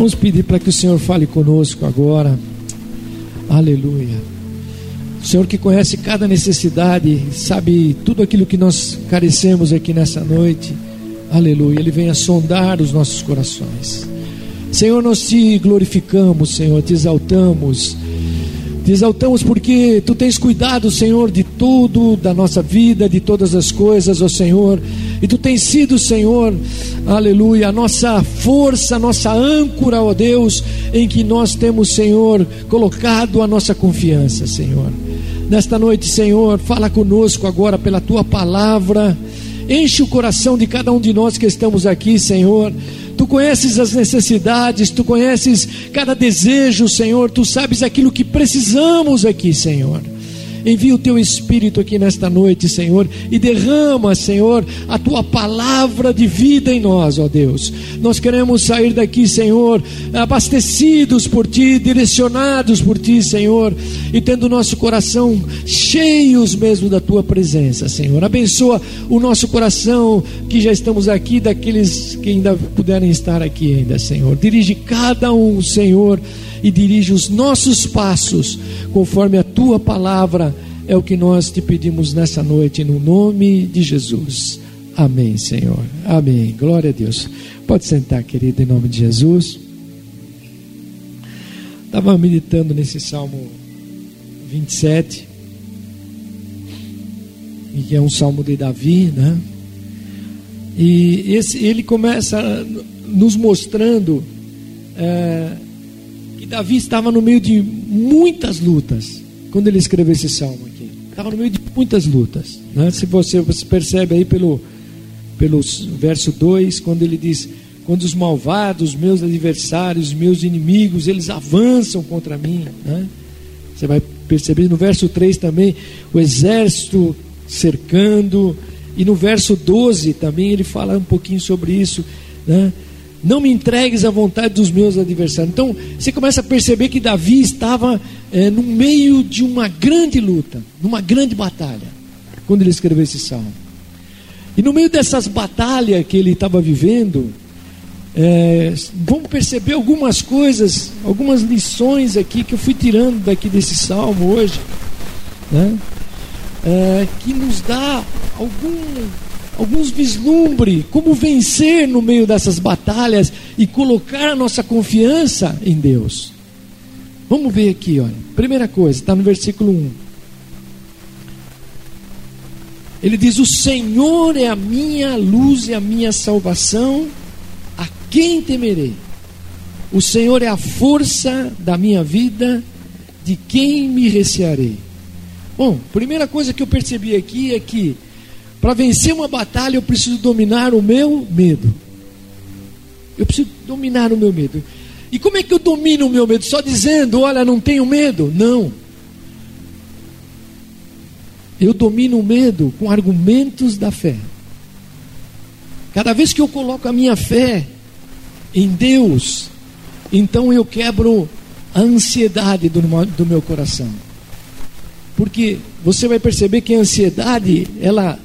Vamos pedir para que o Senhor fale conosco agora. Aleluia. O Senhor que conhece cada necessidade, sabe tudo aquilo que nós carecemos aqui nessa noite. Aleluia. Ele vem a sondar os nossos corações. Senhor, nós te glorificamos, Senhor, te exaltamos. Te exaltamos porque tu tens cuidado, Senhor, de tudo, da nossa vida, de todas as coisas, ó Senhor. E tu tens sido, Senhor, aleluia, a nossa força, a nossa âncora, ó Deus, em que nós temos, Senhor, colocado a nossa confiança, Senhor. Nesta noite, Senhor, fala conosco agora pela tua palavra. Enche o coração de cada um de nós que estamos aqui, Senhor. Tu conheces as necessidades, tu conheces cada desejo, Senhor. Tu sabes aquilo que precisamos aqui, Senhor. Envia o teu espírito aqui nesta noite, Senhor, e derrama, Senhor, a tua palavra de vida em nós, ó Deus. Nós queremos sair daqui, Senhor, abastecidos por ti, direcionados por ti, Senhor, e tendo nosso coração cheios mesmo da tua presença, Senhor. Abençoa o nosso coração que já estamos aqui, daqueles que ainda puderem estar aqui ainda, Senhor. Dirige cada um, Senhor e dirige os nossos passos conforme a tua palavra. É o que nós te pedimos nessa noite, no nome de Jesus. Amém, Senhor. Amém. Glória a Deus. Pode sentar, querido, em nome de Jesus. Estava meditando nesse Salmo 27, que é um salmo de Davi, né? E esse, ele começa nos mostrando é, Davi estava no meio de muitas lutas quando ele escreveu esse salmo aqui. Estava no meio de muitas lutas. Né? Se você, você percebe aí pelo, pelo verso 2, quando ele diz: Quando os malvados, meus adversários, meus inimigos, eles avançam contra mim. Né? Você vai perceber no verso 3 também o exército cercando. E no verso 12 também ele fala um pouquinho sobre isso. Né? Não me entregues à vontade dos meus adversários. Então, você começa a perceber que Davi estava é, no meio de uma grande luta, numa grande batalha, quando ele escreveu esse salmo. E no meio dessas batalhas que ele estava vivendo, é, vamos perceber algumas coisas, algumas lições aqui que eu fui tirando daqui desse salmo hoje, né? É, que nos dá algum alguns vislumbre como vencer no meio dessas batalhas e colocar a nossa confiança em Deus. Vamos ver aqui, olha. Primeira coisa, está no versículo 1. Ele diz: O Senhor é a minha luz e a minha salvação, a quem temerei? O Senhor é a força da minha vida, de quem me recearei? Bom, primeira coisa que eu percebi aqui é que para vencer uma batalha, eu preciso dominar o meu medo. Eu preciso dominar o meu medo. E como é que eu domino o meu medo? Só dizendo, olha, não tenho medo? Não. Eu domino o medo com argumentos da fé. Cada vez que eu coloco a minha fé em Deus, então eu quebro a ansiedade do, do meu coração. Porque você vai perceber que a ansiedade, ela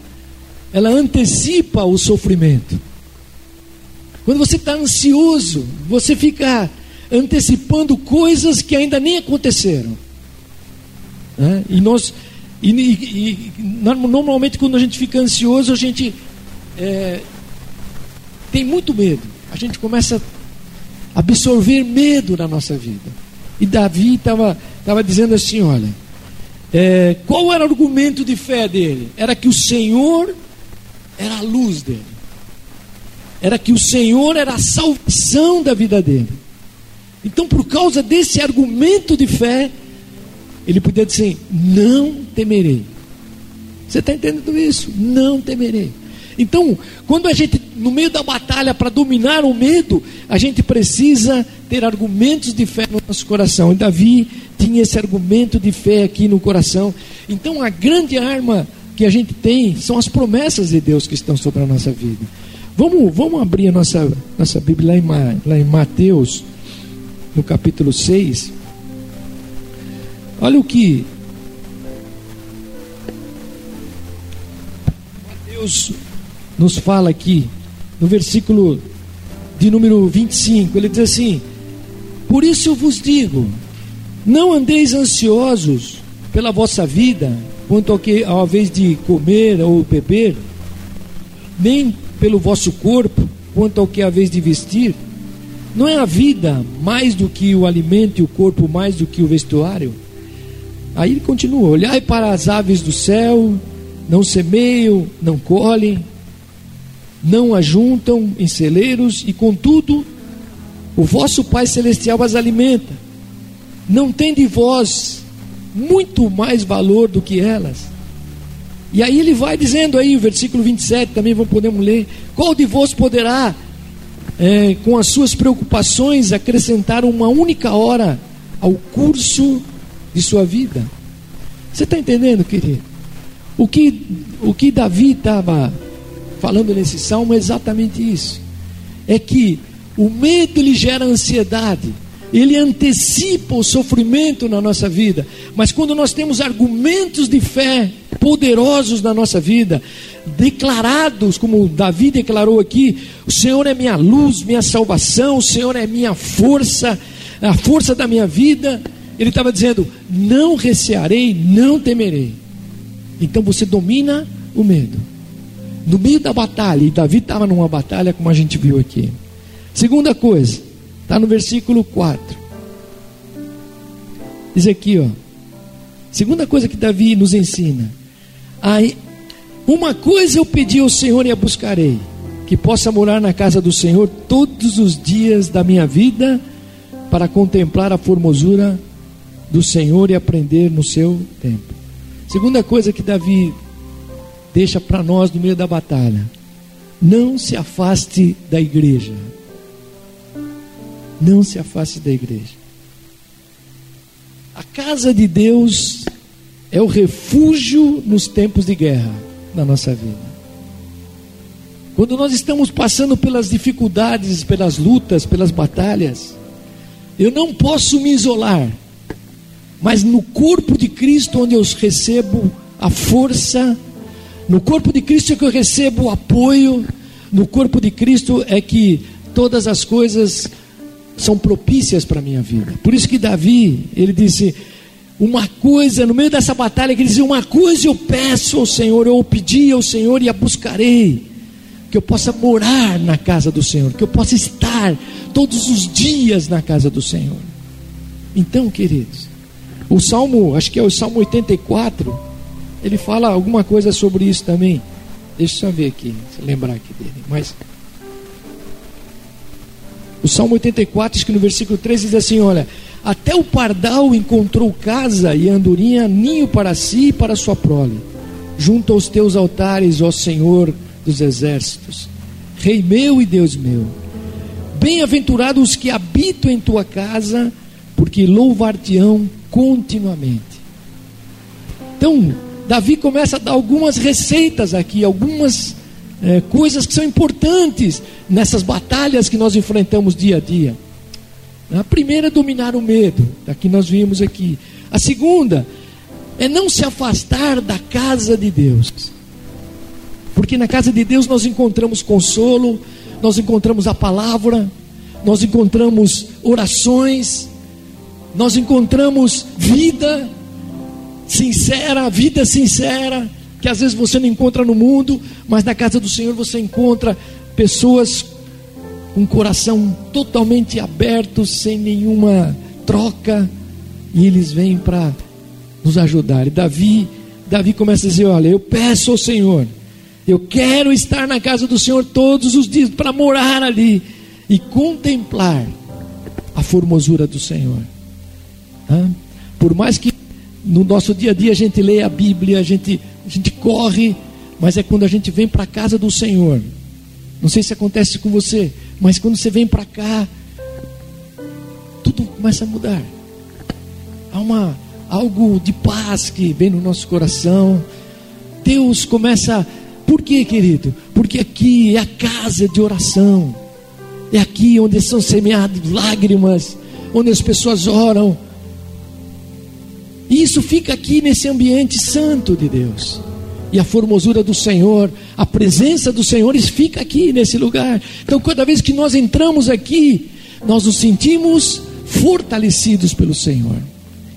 ela antecipa o sofrimento. Quando você está ansioso, você fica antecipando coisas que ainda nem aconteceram. Né? E nós, e, e, normalmente quando a gente fica ansioso, a gente é, tem muito medo. A gente começa a absorver medo na nossa vida. E Davi estava tava dizendo assim: olha, é, qual era o argumento de fé dele? Era que o Senhor era a luz dele. Era que o Senhor era a salvação da vida dele. Então, por causa desse argumento de fé, ele podia dizer: Não temerei. Você está entendendo isso? Não temerei. Então, quando a gente, no meio da batalha para dominar o medo, a gente precisa ter argumentos de fé no nosso coração. E Davi tinha esse argumento de fé aqui no coração. Então, a grande arma que a gente tem são as promessas de Deus que estão sobre a nossa vida. Vamos, vamos abrir a nossa, nossa Bíblia lá em, lá em Mateus, no capítulo 6. Olha o que Mateus nos fala aqui, no versículo de número 25. Ele diz assim: Por isso eu vos digo: não andeis ansiosos pela vossa vida, quanto ao que ao vez de comer ou beber, nem pelo vosso corpo, quanto ao que a vez de vestir. Não é a vida mais do que o alimento e o corpo mais do que o vestuário? Aí ele continua: Olhai para as aves do céu, não semeiam, não colhem, não ajuntam em celeiros, e contudo, o vosso Pai Celestial as alimenta. Não tem de vós muito mais valor do que elas? E aí ele vai dizendo aí, o versículo 27, também vamos podemos ler: Qual de vós poderá, é, com as suas preocupações, acrescentar uma única hora ao curso de sua vida? Você está entendendo, querido? O que, o que Davi estava falando nesse salmo é exatamente isso: é que o medo lhe gera ansiedade ele antecipa o sofrimento na nossa vida. Mas quando nós temos argumentos de fé poderosos na nossa vida, declarados, como Davi declarou aqui: o Senhor é minha luz, minha salvação, o Senhor é minha força, a força da minha vida. Ele estava dizendo: não recearei, não temerei. Então você domina o medo. No meio da batalha, e Davi estava numa batalha, como a gente viu aqui. Segunda coisa, Está no versículo 4. Diz aqui, ó. Segunda coisa que Davi nos ensina. Aí, uma coisa eu pedi ao Senhor e a buscarei: que possa morar na casa do Senhor todos os dias da minha vida, para contemplar a formosura do Senhor e aprender no seu tempo. Segunda coisa que Davi deixa para nós no meio da batalha: não se afaste da igreja. Não se afaste da igreja. A casa de Deus é o refúgio nos tempos de guerra na nossa vida. Quando nós estamos passando pelas dificuldades, pelas lutas, pelas batalhas, eu não posso me isolar, mas no corpo de Cristo, onde eu recebo a força, no corpo de Cristo é que eu recebo o apoio, no corpo de Cristo é que todas as coisas são propícias para a minha vida. Por isso que Davi, ele disse, uma coisa, no meio dessa batalha, ele dizia, uma coisa eu peço ao Senhor, eu pedi ao Senhor e a buscarei, que eu possa morar na casa do Senhor, que eu possa estar todos os dias na casa do Senhor. Então, queridos, o Salmo, acho que é o Salmo 84, ele fala alguma coisa sobre isso também. Deixa eu ver aqui, se lembrar aqui dele. Mas o Salmo 84 diz que no versículo 3 diz assim: Olha, até o pardal encontrou casa e andorinha, ninho para si e para sua prole, junto aos teus altares, ó Senhor dos exércitos, Rei meu e Deus meu. Bem-aventurados os que habitam em tua casa, porque louvar-te-ão continuamente. Então, Davi começa a dar algumas receitas aqui, algumas é, coisas que são importantes nessas batalhas que nós enfrentamos dia a dia. A primeira é dominar o medo, da que nós vimos aqui. A segunda é não se afastar da casa de Deus. Porque na casa de Deus nós encontramos consolo, nós encontramos a palavra, nós encontramos orações, nós encontramos vida sincera, vida sincera, que às vezes você não encontra no mundo, mas na casa do Senhor você encontra pessoas com um coração totalmente aberto, sem nenhuma troca, e eles vêm para nos ajudar. E Davi, Davi começa a dizer: Olha, eu peço ao Senhor, eu quero estar na casa do Senhor todos os dias para morar ali e contemplar a formosura do Senhor. Por mais que no nosso dia a dia a gente leia a Bíblia, a gente a gente corre, mas é quando a gente vem para a casa do Senhor. Não sei se acontece com você, mas quando você vem para cá, tudo começa a mudar. Há uma algo de paz que vem no nosso coração. Deus começa, por quê, querido? Porque aqui é a casa de oração. É aqui onde são semeadas lágrimas, onde as pessoas oram, e isso fica aqui nesse ambiente santo de Deus. E a formosura do Senhor, a presença do Senhor fica aqui nesse lugar. Então, cada vez que nós entramos aqui, nós nos sentimos fortalecidos pelo Senhor.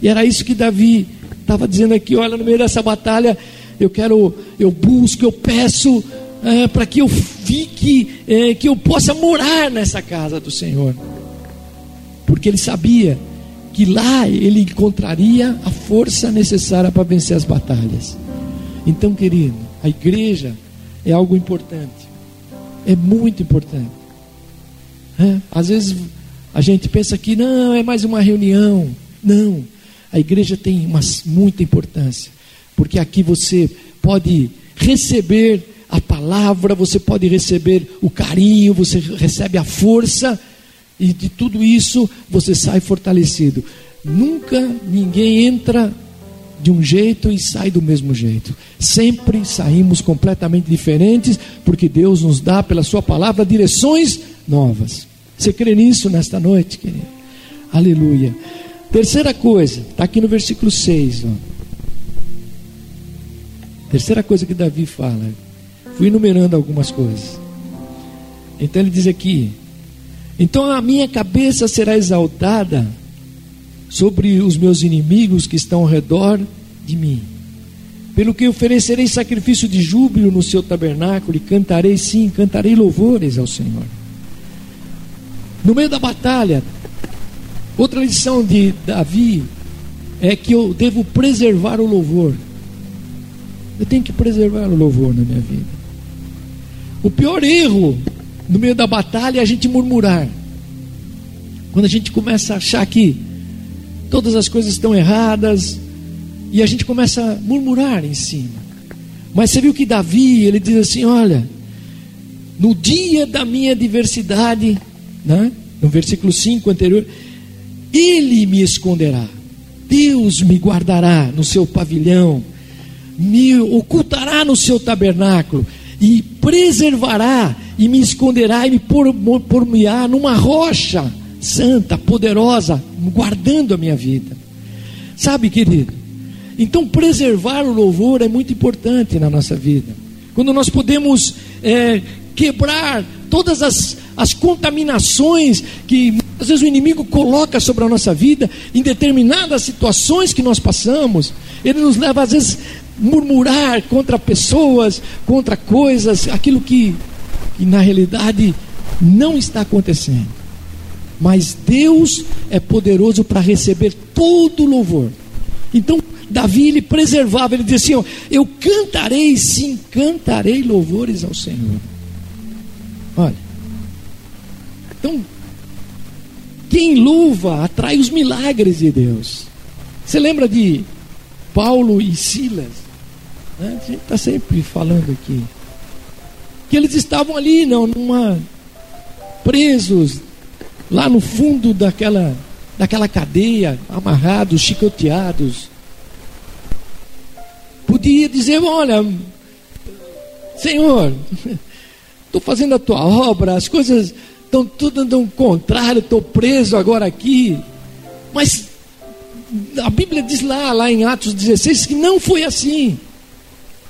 E era isso que Davi estava dizendo aqui: olha, no meio dessa batalha, eu quero, eu busco, eu peço é, para que eu fique, é, que eu possa morar nessa casa do Senhor, porque ele sabia que lá ele encontraria a força necessária para vencer as batalhas. Então, querido, a igreja é algo importante, é muito importante. É? Às vezes a gente pensa que não, é mais uma reunião. Não, a igreja tem uma, muita importância, porque aqui você pode receber a palavra, você pode receber o carinho, você recebe a força e de tudo isso você sai fortalecido. Nunca ninguém entra de um jeito e sai do mesmo jeito. Sempre saímos completamente diferentes, porque Deus nos dá, pela Sua palavra, direções novas. Você crê nisso nesta noite, querido? Aleluia. Terceira coisa, está aqui no versículo 6. Ó. Terceira coisa que Davi fala. Fui enumerando algumas coisas. Então ele diz aqui: então a minha cabeça será exaltada sobre os meus inimigos que estão ao redor de mim. Pelo que oferecerei sacrifício de júbilo no seu tabernáculo e cantarei, sim, cantarei louvores ao Senhor. No meio da batalha, outra lição de Davi é que eu devo preservar o louvor. Eu tenho que preservar o louvor na minha vida. O pior erro no meio da batalha é a gente murmurar. Quando a gente começa a achar que todas as coisas estão erradas e a gente começa a murmurar em cima. Mas você viu que Davi, ele diz assim: Olha, no dia da minha adversidade, né? no versículo 5 anterior, ele me esconderá, Deus me guardará no seu pavilhão, me ocultará no seu tabernáculo e preservará e me esconderá e me por-me-á numa rocha santa, poderosa, guardando a minha vida. Sabe, querido? Então, preservar o louvor é muito importante na nossa vida. Quando nós podemos é, quebrar todas as, as contaminações que às vezes o inimigo coloca sobre a nossa vida, em determinadas situações que nós passamos, ele nos leva às vezes murmurar contra pessoas, contra coisas, aquilo que e na realidade não está acontecendo. Mas Deus é poderoso para receber todo louvor. Então, Davi ele preservava, ele dizia assim: Eu cantarei, sim, cantarei louvores ao Senhor. Olha, então, quem louva atrai os milagres de Deus. Você lembra de Paulo e Silas? Né? A gente está sempre falando aqui que eles estavam ali, não, numa presos lá no fundo daquela daquela cadeia, amarrados, chicoteados. Podia dizer, olha, Senhor, estou fazendo a tua obra, as coisas estão tudo dando um contrário, estou preso agora aqui. Mas a Bíblia diz lá, lá em Atos 16, que não foi assim.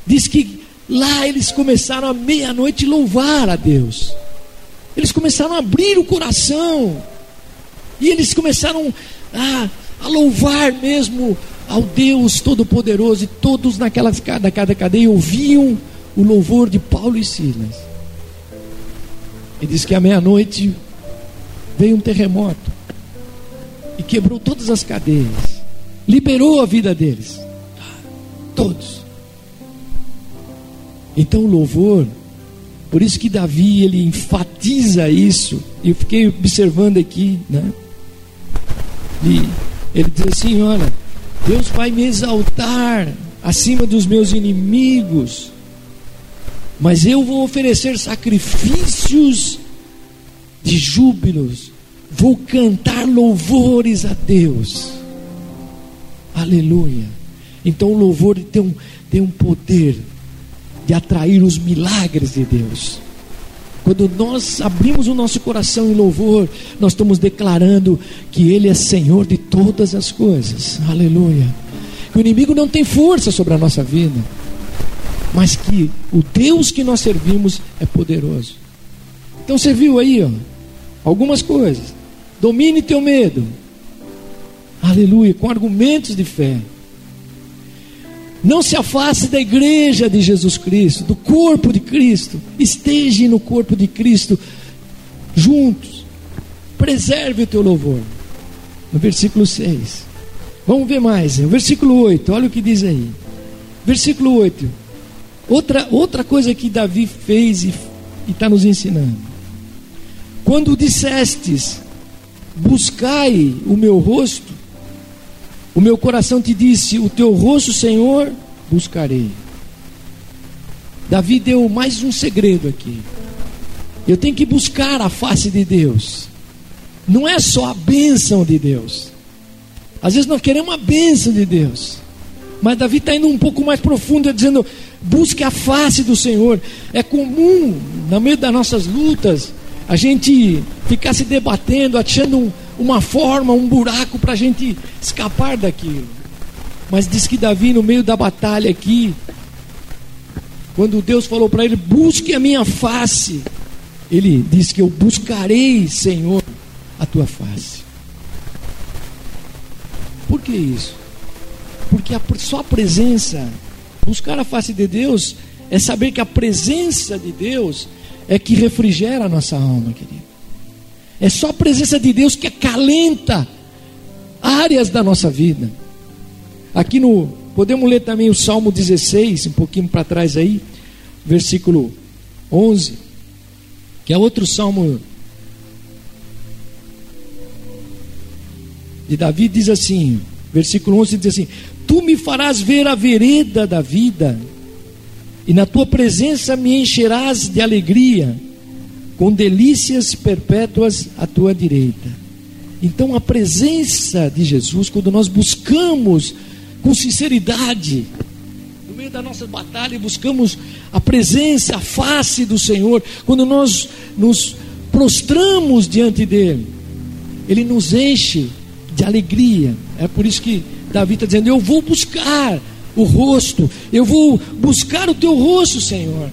Diz que Lá eles começaram à meia-noite louvar a Deus. Eles começaram a abrir o coração. E eles começaram a, a louvar mesmo ao Deus Todo-Poderoso. E todos naquela cada cadeia ouviam o louvor de Paulo e Silas. E diz que à meia-noite veio um terremoto e quebrou todas as cadeias, liberou a vida deles, todos. Então o louvor, por isso que Davi ele enfatiza isso. Eu fiquei observando aqui, né? E ele diz assim: olha, Deus vai me exaltar acima dos meus inimigos, mas eu vou oferecer sacrifícios de júbilos, vou cantar louvores a Deus. Aleluia. Então o louvor tem um, tem um poder de atrair os milagres de Deus. Quando nós abrimos o nosso coração em louvor, nós estamos declarando que Ele é Senhor de todas as coisas. Aleluia. Que o inimigo não tem força sobre a nossa vida, mas que o Deus que nós servimos é poderoso. Então você viu aí, ó, algumas coisas. Domine teu medo, Aleluia, com argumentos de fé. Não se afaste da igreja de Jesus Cristo, do corpo de Cristo. Esteja no corpo de Cristo juntos. Preserve o teu louvor. No versículo 6. Vamos ver mais. O versículo 8, olha o que diz aí. Versículo 8. Outra, outra coisa que Davi fez e está nos ensinando. Quando dissestes, buscai o meu rosto, o meu coração te disse: O teu rosto, Senhor, buscarei. Davi deu mais um segredo aqui. Eu tenho que buscar a face de Deus. Não é só a bênção de Deus. Às vezes nós queremos a bênção de Deus. Mas Davi está indo um pouco mais profundo, dizendo: busque a face do Senhor. É comum, no meio das nossas lutas, a gente ficar se debatendo, achando um, uma forma, um buraco para a gente escapar daquilo. Mas diz que Davi, no meio da batalha aqui, quando Deus falou para ele: Busque a minha face, ele disse que eu buscarei, Senhor, a tua face. Por que isso? Porque a, só a presença, buscar a face de Deus, é saber que a presença de Deus é que refrigera a nossa alma, querido. É só a presença de Deus que acalenta áreas da nossa vida. Aqui no podemos ler também o Salmo 16, um pouquinho para trás aí, versículo 11, que é outro salmo de Davi diz assim, versículo 11 diz assim: Tu me farás ver a vereda da vida, e na tua presença me encherás de alegria com delícias perpétuas à tua direita. Então, a presença de Jesus, quando nós buscamos com sinceridade, no meio da nossa batalha, buscamos a presença, a face do Senhor, quando nós nos prostramos diante dEle, Ele nos enche de alegria. É por isso que Davi está dizendo: Eu vou buscar o rosto, eu vou buscar o teu rosto, Senhor.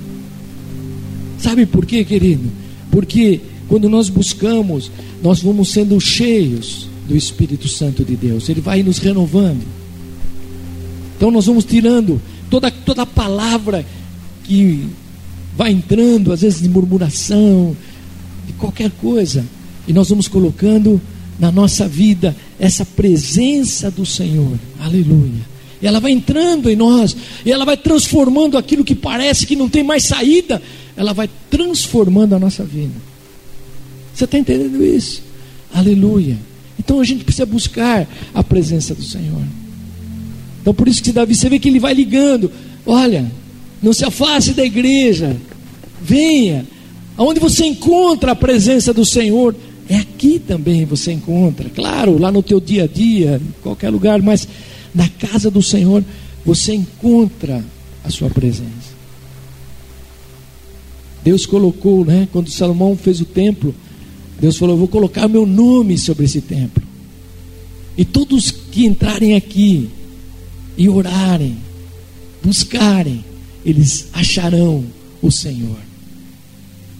Sabe por quê, querido? Porque quando nós buscamos, nós vamos sendo cheios do Espírito Santo de Deus. Ele vai nos renovando. Então nós vamos tirando toda toda palavra que vai entrando, às vezes de murmuração, de qualquer coisa, e nós vamos colocando na nossa vida essa presença do Senhor. Aleluia. E ela vai entrando em nós, e ela vai transformando aquilo que parece que não tem mais saída ela vai transformando a nossa vida. Você está entendendo isso? Aleluia. Então a gente precisa buscar a presença do Senhor. Então por isso que Davi, você vê que ele vai ligando. Olha, não se afaste da igreja. Venha. Aonde você encontra a presença do Senhor, é aqui também você encontra. Claro, lá no teu dia a dia, em qualquer lugar, mas na casa do Senhor você encontra a sua presença. Deus colocou, né? Quando Salomão fez o templo, Deus falou: vou colocar meu nome sobre esse templo. E todos que entrarem aqui e orarem, buscarem, eles acharão o Senhor.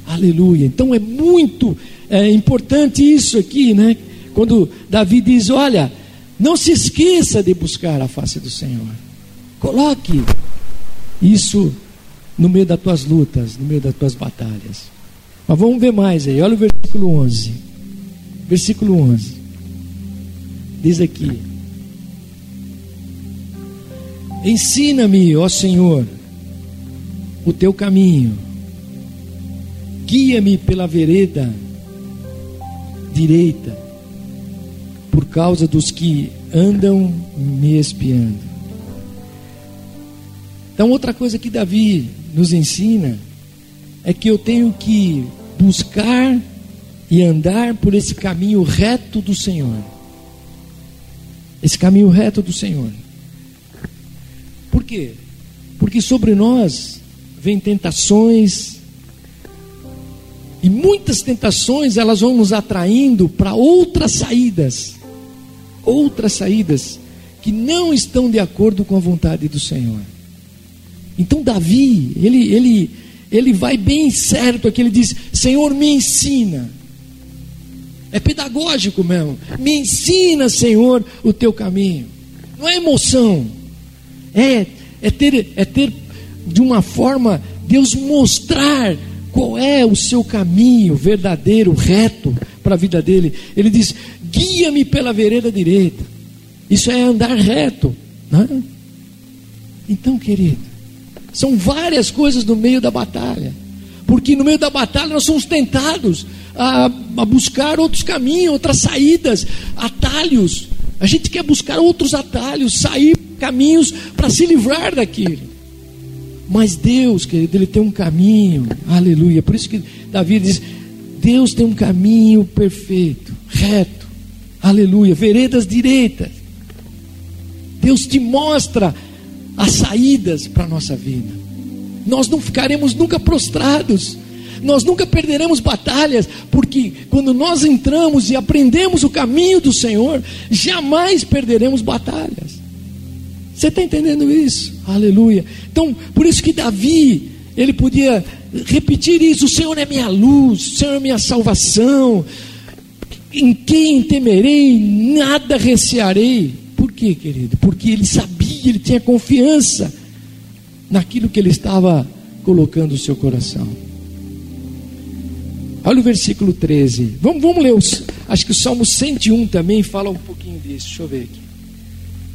Aleluia. Então é muito é, importante isso aqui, né? Quando Davi diz: Olha, não se esqueça de buscar a face do Senhor. Coloque isso no meio das tuas lutas, no meio das tuas batalhas. Mas vamos ver mais aí, olha o versículo 11. Versículo 11. Diz aqui: Ensina-me, ó Senhor, o teu caminho, guia-me pela vereda direita, por causa dos que andam me espiando. Então, outra coisa que Davi nos ensina é que eu tenho que buscar e andar por esse caminho reto do Senhor. Esse caminho reto do Senhor. Por quê? Porque sobre nós vem tentações e muitas tentações elas vão nos atraindo para outras saídas, outras saídas que não estão de acordo com a vontade do Senhor. Então Davi, ele, ele, ele vai bem certo aqui, ele diz: Senhor, me ensina. É pedagógico mesmo. Me ensina, Senhor, o teu caminho. Não é emoção. É, é, ter, é ter de uma forma Deus mostrar qual é o seu caminho verdadeiro, reto para a vida dele. Ele diz: guia-me pela vereda direita. Isso é andar reto. Né? Então, querido, são várias coisas no meio da batalha. Porque no meio da batalha nós somos tentados a, a buscar outros caminhos, outras saídas, atalhos. A gente quer buscar outros atalhos, sair caminhos para se livrar daquilo. Mas Deus, querido, Ele tem um caminho, aleluia. Por isso que Davi diz: Deus tem um caminho perfeito, reto, aleluia, veredas direitas. Deus te mostra as saídas para a nossa vida. Nós não ficaremos nunca prostrados, nós nunca perderemos batalhas, porque quando nós entramos e aprendemos o caminho do Senhor, jamais perderemos batalhas. Você está entendendo isso? Aleluia. Então, por isso que Davi, ele podia repetir isso: o Senhor é minha luz, o Senhor é minha salvação. Em quem temerei, nada recearei. Por quê, querido? Porque ele sabia, ele tinha confiança naquilo que ele estava colocando o seu coração. Olha o versículo 13. Vamos, vamos ler. Os, acho que o Salmo 101 também fala um pouquinho disso. Deixa eu ver aqui.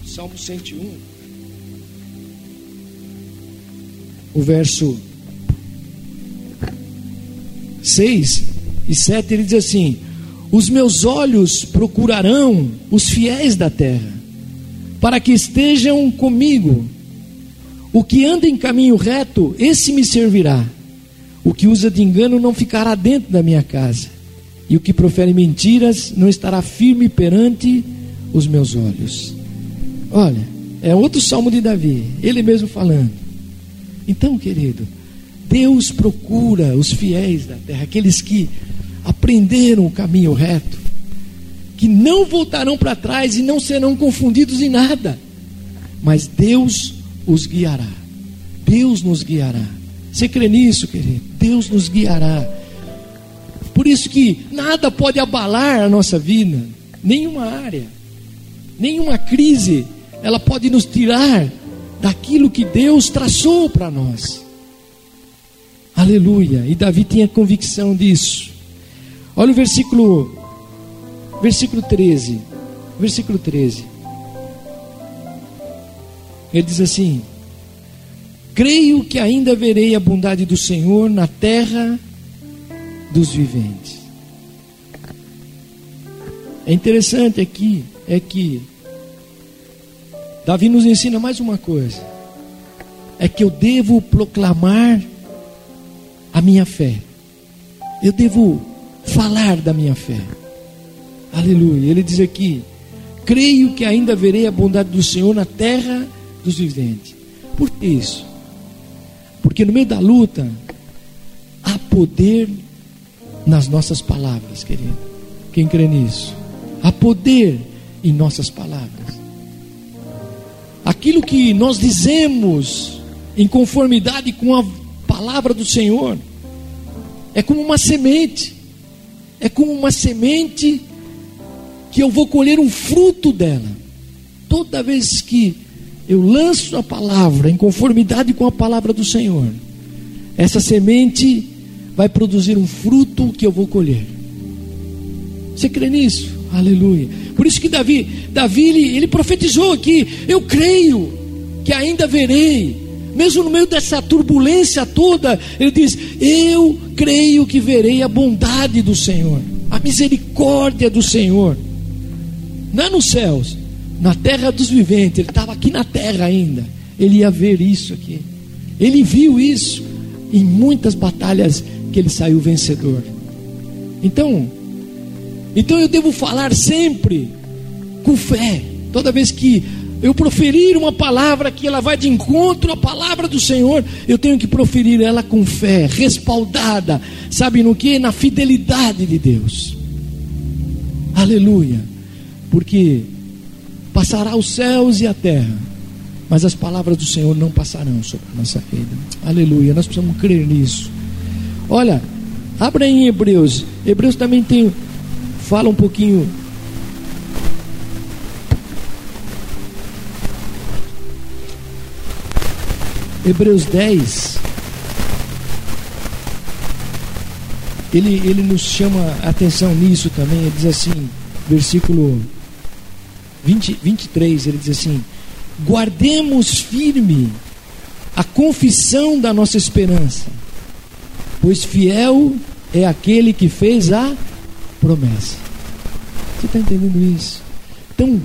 Salmo 101 o verso 6 e 7, ele diz assim: Os meus olhos procurarão os fiéis da terra, para que estejam comigo. O que anda em caminho reto, esse me servirá. O que usa de engano não ficará dentro da minha casa. E o que profere mentiras não estará firme perante os meus olhos. Olha, é outro salmo de Davi, ele mesmo falando. Então, querido, Deus procura os fiéis da terra, aqueles que aprenderam o caminho reto, que não voltarão para trás e não serão confundidos em nada, mas Deus os guiará. Deus nos guiará. Você crê nisso, querido? Deus nos guiará. Por isso que nada pode abalar a nossa vida, nenhuma área, nenhuma crise, ela pode nos tirar daquilo que Deus traçou para nós. Aleluia. E Davi tinha convicção disso. Olha o versículo versículo 13. Versículo 13. Ele diz assim: Creio que ainda verei a bondade do Senhor na terra dos viventes. É interessante aqui é que Davi nos ensina mais uma coisa: é que eu devo proclamar a minha fé, eu devo falar da minha fé. Aleluia. Ele diz aqui: creio que ainda verei a bondade do Senhor na terra dos viventes. Por que isso? Porque no meio da luta há poder nas nossas palavras, querido. Quem crê nisso? Há poder em nossas palavras aquilo que nós dizemos em conformidade com a palavra do Senhor, é como uma semente, é como uma semente que eu vou colher um fruto dela. Toda vez que eu lanço a palavra em conformidade com a palavra do Senhor, essa semente vai produzir um fruto que eu vou colher. Você crê nisso? Aleluia. Por isso que Davi, Davi ele, ele profetizou aqui: Eu creio que ainda verei, mesmo no meio dessa turbulência toda, ele diz: Eu creio que verei a bondade do Senhor, a misericórdia do Senhor. Não é nos céus, na terra dos viventes, ele estava aqui na terra ainda, ele ia ver isso aqui. Ele viu isso em muitas batalhas que ele saiu vencedor. Então, então eu devo falar sempre com fé. Toda vez que eu proferir uma palavra que ela vai de encontro à palavra do Senhor, eu tenho que proferir ela com fé, respaldada, sabe no que? Na fidelidade de Deus. Aleluia. Porque passará os céus e a terra, mas as palavras do Senhor não passarão sobre a nossa vida. Aleluia. Nós precisamos crer nisso. Olha, abra em Hebreus. Hebreus também tem fala um pouquinho Hebreus 10, ele, ele nos chama a atenção nisso também. Ele diz assim, versículo 20, 23, ele diz assim: Guardemos firme a confissão da nossa esperança, pois fiel é aquele que fez a promessa. Você está entendendo isso? Então,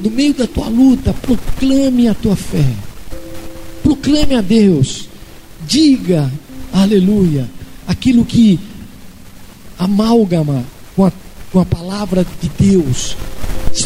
no meio da tua luta, proclame a tua fé proclame a Deus, diga, aleluia, aquilo que amálgama com a, com a palavra de Deus,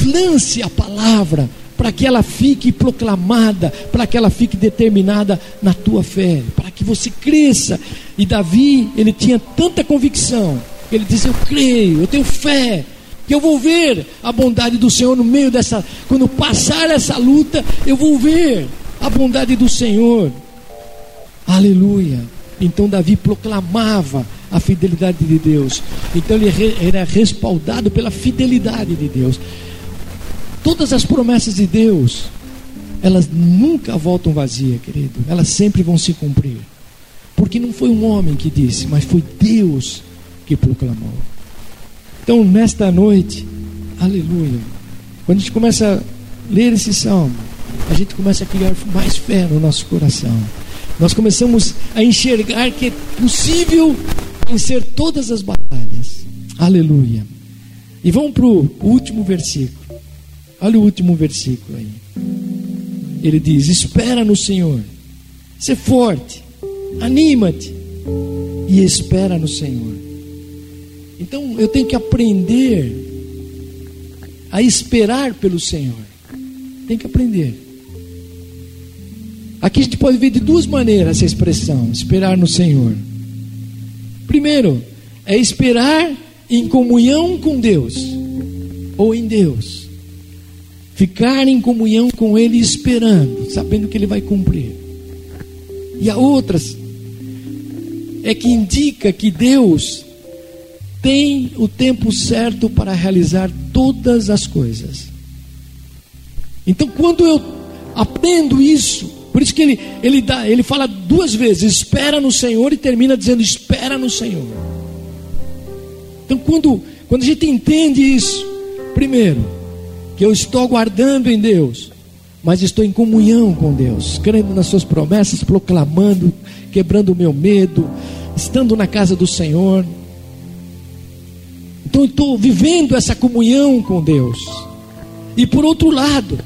lance a palavra para que ela fique proclamada, para que ela fique determinada na tua fé, para que você cresça. E Davi, ele tinha tanta convicção, ele disse: Eu creio, eu tenho fé, que eu vou ver a bondade do Senhor no meio dessa, quando passar essa luta, eu vou ver a bondade do Senhor. Aleluia. Então Davi proclamava a fidelidade de Deus. Então ele era respaldado pela fidelidade de Deus. Todas as promessas de Deus, elas nunca voltam vazias, querido. Elas sempre vão se cumprir. Porque não foi um homem que disse, mas foi Deus que proclamou. Então, nesta noite, aleluia. Quando a gente começa a ler esse salmo, a gente começa a criar mais fé no nosso coração. Nós começamos a enxergar que é possível vencer todas as batalhas. Aleluia. E vamos para o último versículo. Olha o último versículo aí. Ele diz: Espera no Senhor, ser forte, anima-te e espera no Senhor. Então eu tenho que aprender a esperar pelo Senhor. Tem que aprender. Aqui a gente pode ver de duas maneiras essa expressão: esperar no Senhor. Primeiro, é esperar em comunhão com Deus, ou em Deus. Ficar em comunhão com Ele esperando, sabendo que Ele vai cumprir. E a outra é que indica que Deus tem o tempo certo para realizar todas as coisas. Então, quando eu aprendo isso, por isso que ele, ele, dá, ele fala duas vezes: espera no Senhor, e termina dizendo: espera no Senhor. Então, quando, quando a gente entende isso, primeiro, que eu estou aguardando em Deus, mas estou em comunhão com Deus, crendo nas Suas promessas, proclamando, quebrando o meu medo, estando na casa do Senhor. Então, estou vivendo essa comunhão com Deus. E por outro lado,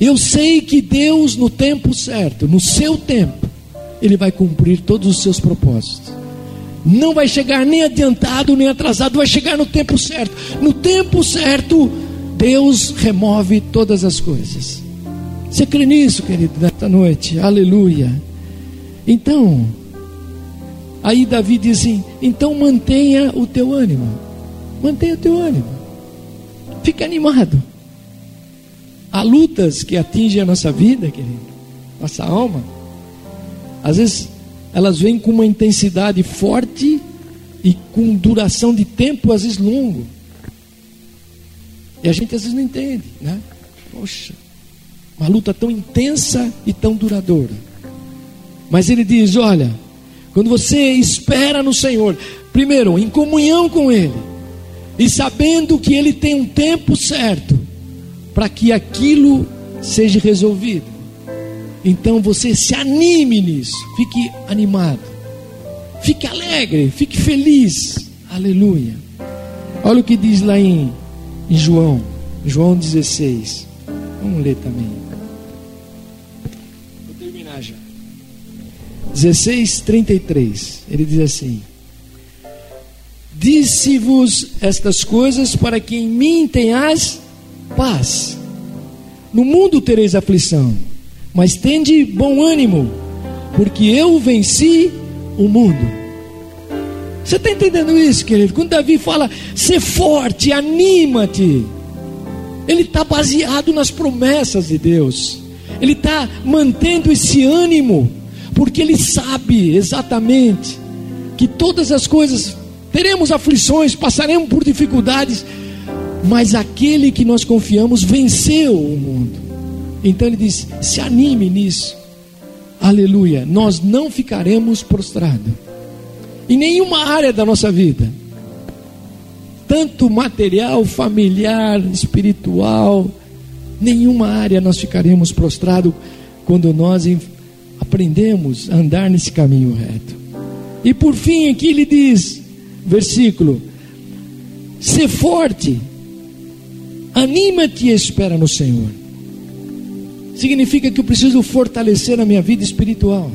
eu sei que Deus, no tempo certo, no seu tempo, Ele vai cumprir todos os seus propósitos. Não vai chegar nem adiantado nem atrasado, vai chegar no tempo certo. No tempo certo, Deus remove todas as coisas. Você crê nisso, querido, nesta noite? Aleluia. Então, aí Davi diz assim: então mantenha o teu ânimo. Mantenha o teu ânimo. Fique animado. Há lutas que atingem a nossa vida, querido, nossa alma. Às vezes elas vêm com uma intensidade forte e com duração de tempo, às vezes longo. E a gente às vezes não entende, né? Poxa, uma luta tão intensa e tão duradoura. Mas ele diz: olha, quando você espera no Senhor, primeiro, em comunhão com Ele, e sabendo que Ele tem um tempo certo, para que aquilo seja resolvido. Então você se anime nisso, fique animado, fique alegre, fique feliz. Aleluia. Olha o que diz lá em, em João, João 16. Vamos ler também. Vou terminar já. 16, 33. Ele diz assim: Disse-vos estas coisas para que em mim tenhas paz. No mundo tereis aflição, mas tende bom ânimo, porque eu venci o mundo. Você está entendendo isso, querido? Quando Davi fala, ser forte, anima-te, ele está baseado nas promessas de Deus, ele está mantendo esse ânimo, porque ele sabe exatamente que todas as coisas teremos aflições, passaremos por dificuldades, mas aquele que nós confiamos venceu o mundo. Então ele diz: se anime nisso, aleluia. Nós não ficaremos prostrados em nenhuma área da nossa vida, tanto material, familiar, espiritual, nenhuma área nós ficaremos prostrados quando nós aprendemos a andar nesse caminho reto. E por fim, aqui ele diz, versículo: ser forte, anima-te e espera no Senhor. Significa que eu preciso fortalecer a minha vida espiritual.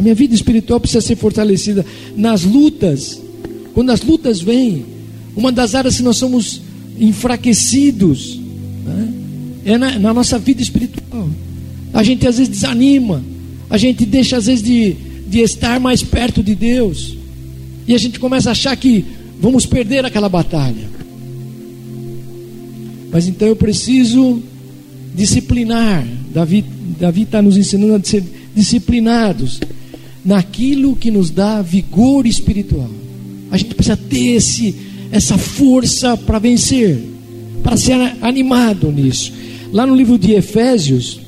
A minha vida espiritual precisa ser fortalecida nas lutas. Quando as lutas vêm, uma das áreas que nós somos enfraquecidos né, é na, na nossa vida espiritual. A gente às vezes desanima, a gente deixa às vezes de, de estar mais perto de Deus, e a gente começa a achar que vamos perder aquela batalha. Mas então eu preciso disciplinar. Davi Davi está nos ensinando a ser disciplinados naquilo que nos dá vigor espiritual. A gente precisa ter esse, essa força para vencer, para ser animado nisso. Lá no livro de Efésios,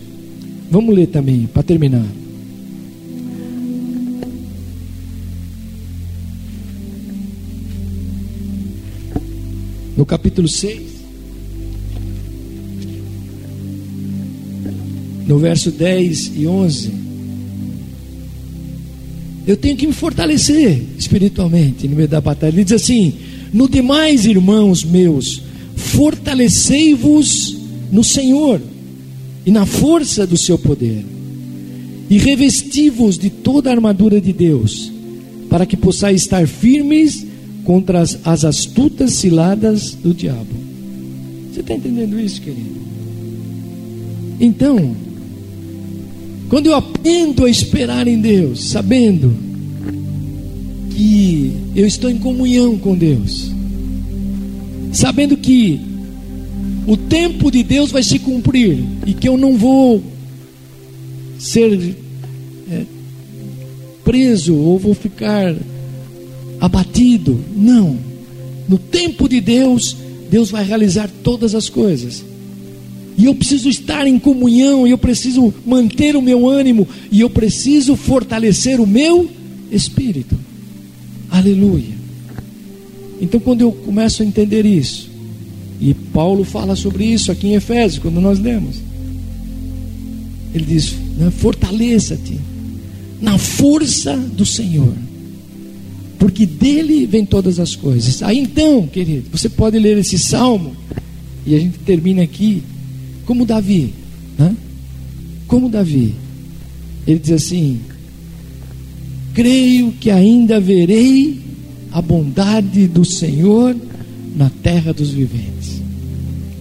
vamos ler também, para terminar. No capítulo 6, no verso 10 e 11. Eu tenho que me fortalecer espiritualmente no meio da batalha. Ele diz assim: No demais, irmãos meus, fortalecei-vos no Senhor e na força do seu poder, e revesti-vos de toda a armadura de Deus, para que possais estar firmes contra as, as astutas ciladas do diabo. Você está entendendo isso, querido? Então, quando eu aprendo a esperar em Deus, sabendo que eu estou em comunhão com Deus, sabendo que o tempo de Deus vai se cumprir e que eu não vou ser é, preso ou vou ficar abatido. Não. No tempo de Deus, Deus vai realizar todas as coisas. E eu preciso estar em comunhão, e eu preciso manter o meu ânimo, e eu preciso fortalecer o meu espírito. Aleluia. Então, quando eu começo a entender isso, e Paulo fala sobre isso aqui em Efésios, quando nós lemos, ele diz: né, fortaleça-te na força do Senhor, porque dele vem todas as coisas. Aí então, querido, você pode ler esse salmo, e a gente termina aqui como Davi, né? como Davi, ele diz assim: Creio que ainda verei a bondade do Senhor na terra dos viventes.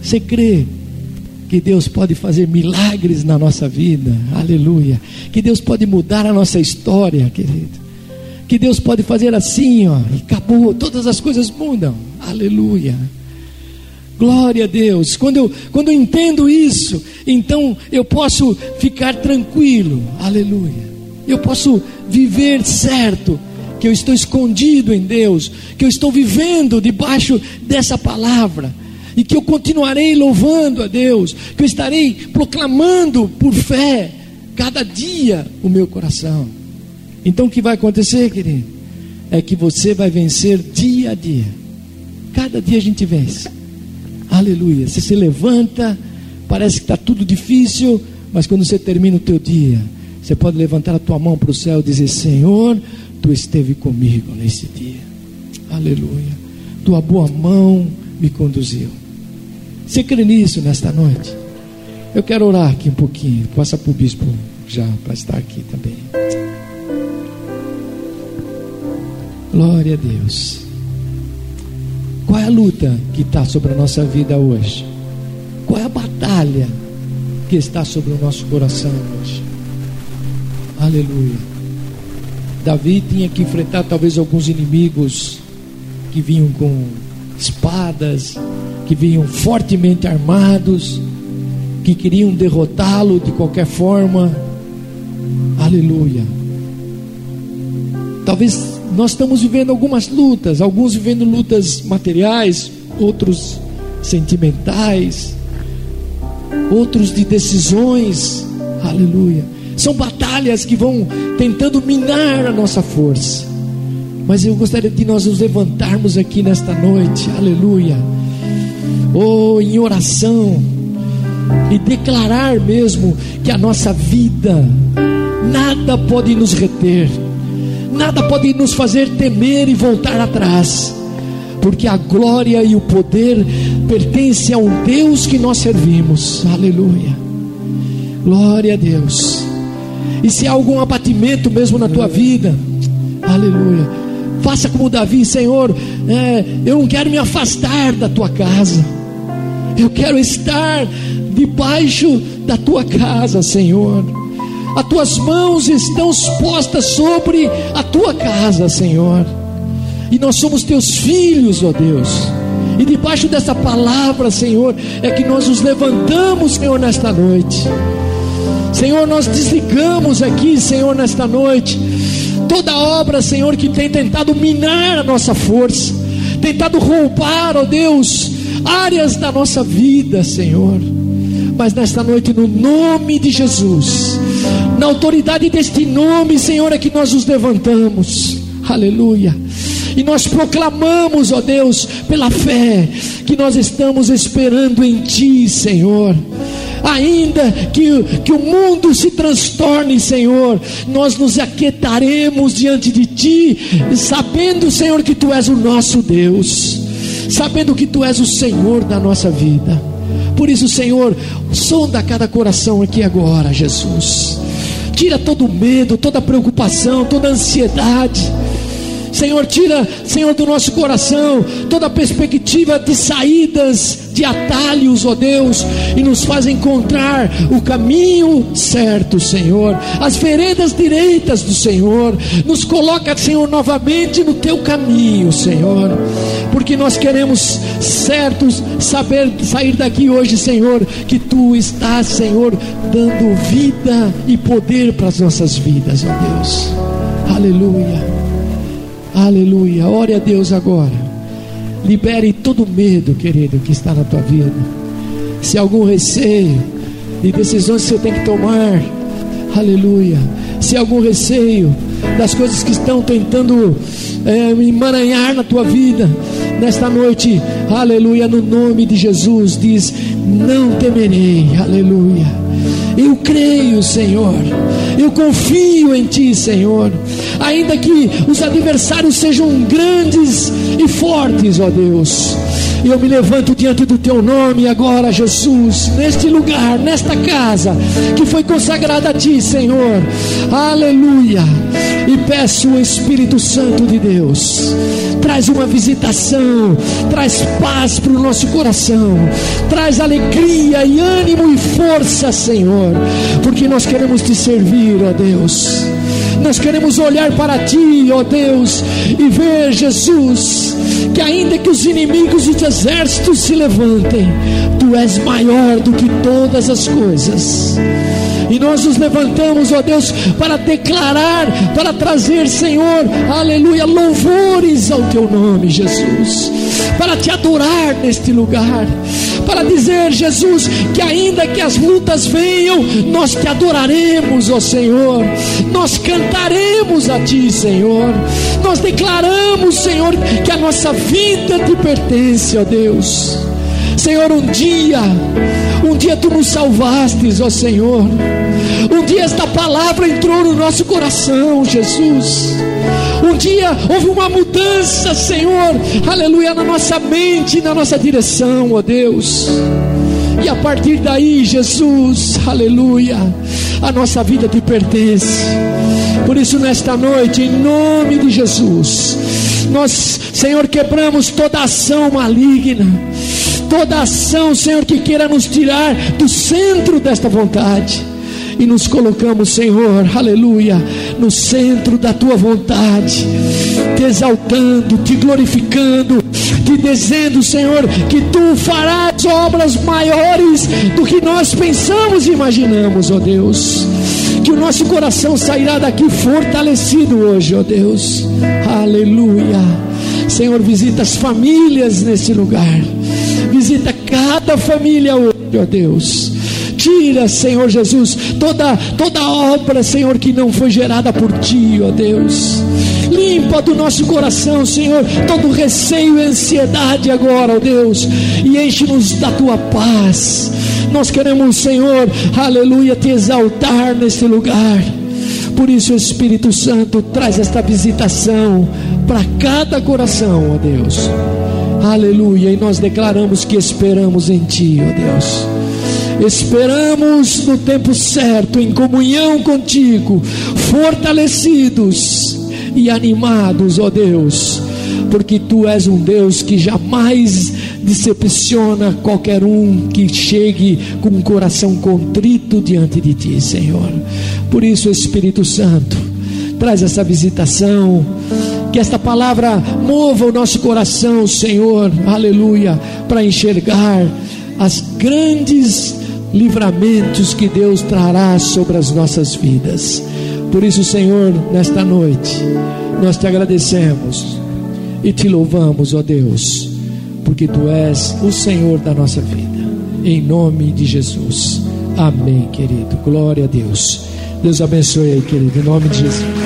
Você crê que Deus pode fazer milagres na nossa vida? Aleluia. Que Deus pode mudar a nossa história, querido. Que Deus pode fazer assim, ó, e acabou, todas as coisas mudam. Aleluia. Glória a Deus. Quando eu, quando eu entendo isso, então eu posso ficar tranquilo. Aleluia. Eu posso viver certo que eu estou escondido em Deus, que eu estou vivendo debaixo dessa palavra e que eu continuarei louvando a Deus, que eu estarei proclamando por fé cada dia o meu coração. Então o que vai acontecer, querido? É que você vai vencer dia a dia. Cada dia a gente vence. Aleluia. Você se levanta, parece que está tudo difícil, mas quando você termina o teu dia, você pode levantar a tua mão para o céu e dizer: Senhor, tu esteve comigo nesse dia. Aleluia. Tua boa mão me conduziu. Você crê nisso nesta noite? Eu quero orar aqui um pouquinho. Passa para o bispo já para estar aqui também. Glória a Deus. Qual é a luta que está sobre a nossa vida hoje? Qual é a batalha que está sobre o nosso coração hoje? Aleluia. Davi tinha que enfrentar talvez alguns inimigos que vinham com espadas, que vinham fortemente armados, que queriam derrotá-lo de qualquer forma. Aleluia. Talvez nós estamos vivendo algumas lutas, alguns vivendo lutas materiais, outros sentimentais, outros de decisões, aleluia. São batalhas que vão tentando minar a nossa força. Mas eu gostaria de nós nos levantarmos aqui nesta noite, aleluia. Oh, em oração e declarar mesmo que a nossa vida nada pode nos reter, nada pode nos fazer temer e voltar atrás, porque a glória e o poder pertencem ao Deus que nós servimos. Aleluia. Glória a Deus. E se há algum abatimento mesmo na tua vida, aleluia. Faça como Davi, Senhor. É, eu não quero me afastar da tua casa. Eu quero estar debaixo da tua casa, Senhor. As tuas mãos estão postas sobre a tua casa, Senhor. E nós somos teus filhos, ó Deus. E debaixo dessa palavra, Senhor, é que nós nos levantamos, Senhor, nesta noite. Senhor, nós desligamos aqui, Senhor, nesta noite, toda obra, Senhor, que tem tentado minar a nossa força, tentado roubar, ó Deus, áreas da nossa vida, Senhor. Mas nesta noite, no nome de Jesus, na autoridade deste nome, Senhor, é que nós nos levantamos. Aleluia. E nós proclamamos, ó Deus, pela fé, que nós estamos esperando em Ti, Senhor ainda que, que o mundo se transtorne, Senhor, nós nos aquietaremos diante de Ti, sabendo, Senhor, que Tu és o nosso Deus, sabendo que Tu és o Senhor da nossa vida. Por isso, Senhor, sonda cada coração aqui agora, Jesus. Tira todo medo, toda preocupação, toda ansiedade Senhor, tira, Senhor, do nosso coração toda perspectiva de saídas, de atalhos, ó Deus, e nos faz encontrar o caminho certo, Senhor, as veredas direitas do Senhor. Nos coloca, Senhor, novamente no teu caminho, Senhor, porque nós queremos certos saber sair daqui hoje, Senhor, que tu estás, Senhor, dando vida e poder para as nossas vidas, ó Deus. Aleluia. Aleluia. Ore a Deus agora. Libere todo medo, querido, que está na tua vida. Se algum receio de decisões que você tem que tomar, aleluia. Se algum receio das coisas que estão tentando é, emaranhar na tua vida, nesta noite, aleluia, no nome de Jesus, diz: Não temerei, aleluia eu creio, Senhor. Eu confio em Ti, Senhor. Ainda que os adversários sejam grandes e fortes, ó Deus. Eu me levanto diante do Teu nome agora, Jesus, neste lugar, nesta casa que foi consagrada a Ti, Senhor. Aleluia. E peço o Espírito Santo de Deus, traz uma visitação, traz paz para o nosso coração, traz alegria e ânimo e força, Senhor, porque nós queremos te servir, ó Deus. Nós queremos olhar para ti, ó Deus, e ver Jesus, que ainda que os inimigos e os exércitos se levantem, tu és maior do que todas as coisas. E nós nos levantamos, ó Deus, para declarar, para trazer, Senhor, aleluia, louvores ao teu nome, Jesus. Para te adorar neste lugar. Para dizer, Jesus, que ainda que as lutas venham, nós te adoraremos, ó Senhor. Nós cantaremos a ti, Senhor. Nós declaramos, Senhor, que a nossa vida te pertence, ó Deus. Senhor, um dia, um dia tu nos salvastes, ó Senhor. Um dia esta palavra entrou no nosso coração, Jesus. Um dia houve uma mudança, Senhor, aleluia, na nossa mente, na nossa direção, ó Deus. E a partir daí, Jesus, aleluia, a nossa vida te pertence. Por isso, nesta noite, em nome de Jesus, nós, Senhor, quebramos toda ação maligna toda ação, Senhor, que queira nos tirar do centro desta vontade. E nos colocamos, Senhor, aleluia, no centro da tua vontade, te exaltando, te glorificando, te dizendo, Senhor, que tu farás obras maiores do que nós pensamos e imaginamos, ó Deus que o nosso coração sairá daqui fortalecido hoje, ó Deus. Aleluia. Senhor, visita as famílias nesse lugar. Visita cada família hoje, ó Deus. Tira, Senhor Jesus, toda toda obra, Senhor, que não foi gerada por ti, ó Deus. Limpa do nosso coração, Senhor, todo receio e ansiedade agora, ó Deus, e enche-nos da tua paz. Nós queremos, Senhor, aleluia, te exaltar nesse lugar. Por isso, Espírito Santo traz esta visitação para cada coração, ó Deus. Aleluia. E nós declaramos que esperamos em Ti, ó Deus. Esperamos no tempo certo, em comunhão contigo, fortalecidos e animados, ó Deus, porque Tu és um Deus que jamais decepciona qualquer um que chegue com um coração contrito diante de Ti, Senhor. Por isso, Espírito Santo, traz essa visitação que esta palavra mova o nosso coração, Senhor, aleluia, para enxergar as grandes livramentos que Deus trará sobre as nossas vidas. Por isso, Senhor, nesta noite, nós te agradecemos e te louvamos, ó Deus, porque tu és o Senhor da nossa vida. Em nome de Jesus. Amém, querido. Glória a Deus. Deus abençoe aí, querido. Em nome de Jesus.